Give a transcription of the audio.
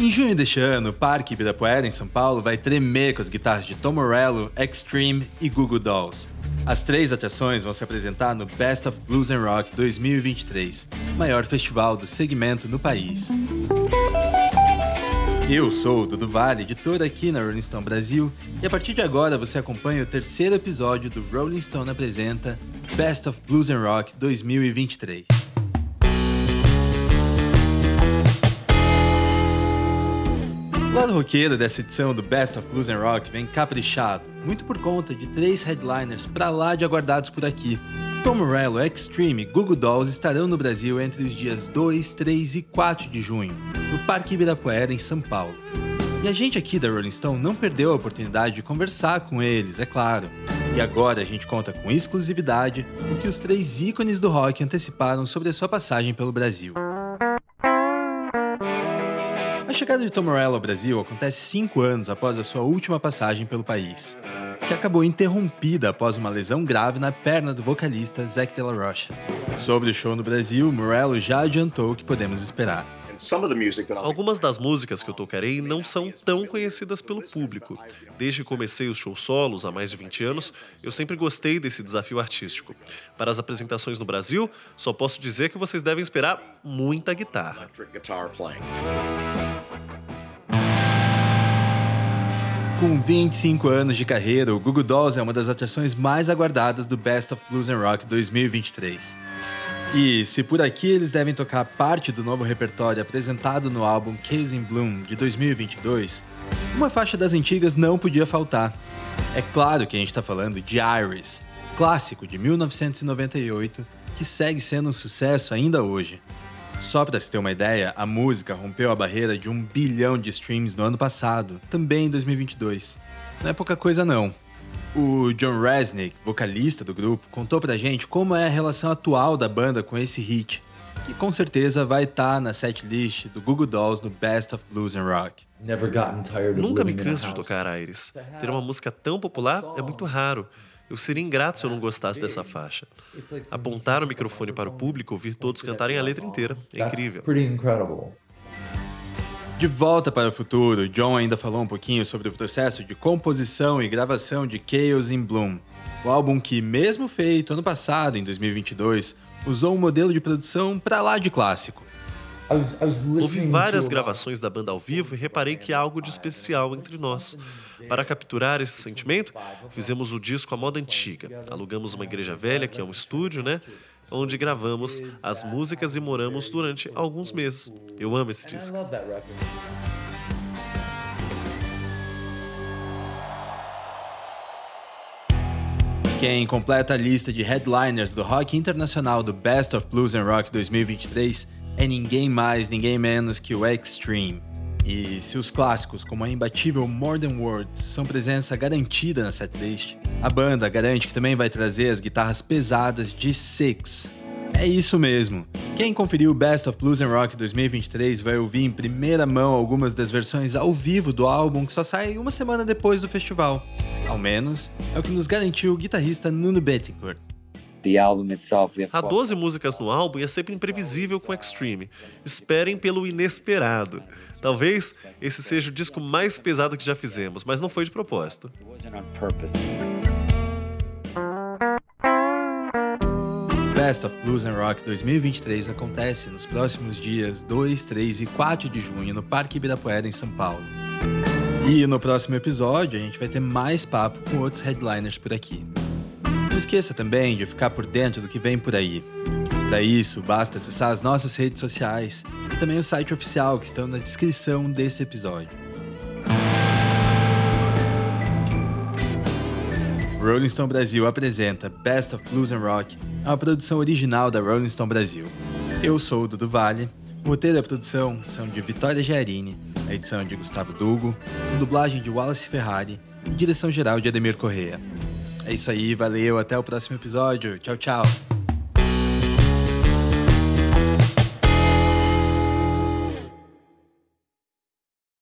Em junho deste ano, o Parque Ibirapuera, em São Paulo, vai tremer com as guitarras de Tom Morello, Extreme e Google Dolls. As três atrações vão se apresentar no Best of Blues and Rock 2023, maior festival do segmento no país. Eu sou o Dudu Vale, editor aqui na Rolling Stone Brasil, e a partir de agora você acompanha o terceiro episódio do Rolling Stone apresenta Best of Blues and Rock 2023. O lado roqueiro dessa edição do Best of Blues and Rock vem caprichado, muito por conta de três headliners pra lá de aguardados por aqui. Tom Morello, Extreme e Google Dolls estarão no Brasil entre os dias 2, 3 e 4 de junho, no Parque Ibirapuera, em São Paulo. E a gente aqui da Rolling Stone não perdeu a oportunidade de conversar com eles, é claro. E agora a gente conta com exclusividade o que os três ícones do rock anteciparam sobre a sua passagem pelo Brasil. A chegada de Tom Morello ao Brasil acontece cinco anos após a sua última passagem pelo país, que acabou interrompida após uma lesão grave na perna do vocalista Zac de la Rocha. Sobre o show no Brasil, Morello já adiantou o que podemos esperar. Algumas das músicas que eu tocarei não são tão conhecidas pelo público. Desde que comecei os shows solos há mais de 20 anos, eu sempre gostei desse desafio artístico. Para as apresentações no Brasil, só posso dizer que vocês devem esperar muita guitarra. Com 25 anos de carreira, o Google Dolls é uma das atrações mais aguardadas do Best of Blues and Rock 2023. E se por aqui eles devem tocar parte do novo repertório apresentado no álbum Chaos in Bloom de 2022, uma faixa das antigas não podia faltar. É claro que a gente está falando de Iris, clássico de 1998, que segue sendo um sucesso ainda hoje. Só para se ter uma ideia, a música rompeu a barreira de um bilhão de streams no ano passado, também em 2022. Não é pouca coisa não. O John Resnick, vocalista do grupo, contou pra gente como é a relação atual da banda com esse hit, que com certeza vai estar tá na setlist do Google Dolls no Best of Blues and Rock. Nunca me canso de tocar Iris. Ter uma música tão popular é muito raro. Eu seria ingrato se eu não gostasse dessa faixa. Apontar o microfone para o público, ouvir todos cantarem a letra inteira. É incrível. De volta para o futuro, John ainda falou um pouquinho sobre o processo de composição e gravação de Chaos in Bloom, o álbum que, mesmo feito ano passado, em 2022, usou um modelo de produção para lá de clássico. Ouvi várias gravações da banda ao vivo e reparei que há algo de especial entre nós. Para capturar esse sentimento, fizemos o disco à moda antiga. Alugamos uma igreja velha, que é um estúdio, né? Onde gravamos as músicas e moramos durante alguns meses. Eu amo esse disco. Quem completa a lista de headliners do rock internacional do Best of Blues and Rock 2023 é ninguém mais, ninguém menos que o Extreme. E se os clássicos, como a imbatível More Than Words, são presença garantida na setlist, a banda garante que também vai trazer as guitarras pesadas de Six. É isso mesmo. Quem conferiu o Best of Blues and Rock 2023 vai ouvir em primeira mão algumas das versões ao vivo do álbum que só sai uma semana depois do festival. Ao menos é o que nos garantiu o guitarrista Nuno Bettencourt. Há 12 músicas no álbum e é sempre imprevisível com Extreme. Esperem pelo inesperado. Talvez esse seja o disco mais pesado que já fizemos, mas não foi de propósito. Best of Blues and Rock 2023 acontece nos próximos dias 2, 3 e 4 de junho no Parque Ibirapuera, em São Paulo. E no próximo episódio a gente vai ter mais papo com outros headliners por aqui. Não esqueça também de ficar por dentro do que vem por aí. Para isso, basta acessar as nossas redes sociais e também o site oficial que estão na descrição desse episódio. Rolling Stone Brasil apresenta Best of Blues and Rock, uma produção original da Rolling Stone Brasil. Eu sou o Dudu Vale, o roteiro e a produção são de Vitória Giarini, a edição é de Gustavo Dugo, dublagem de Wallace Ferrari e direção geral de Ademir Correia. É isso aí, valeu, até o próximo episódio. Tchau, tchau.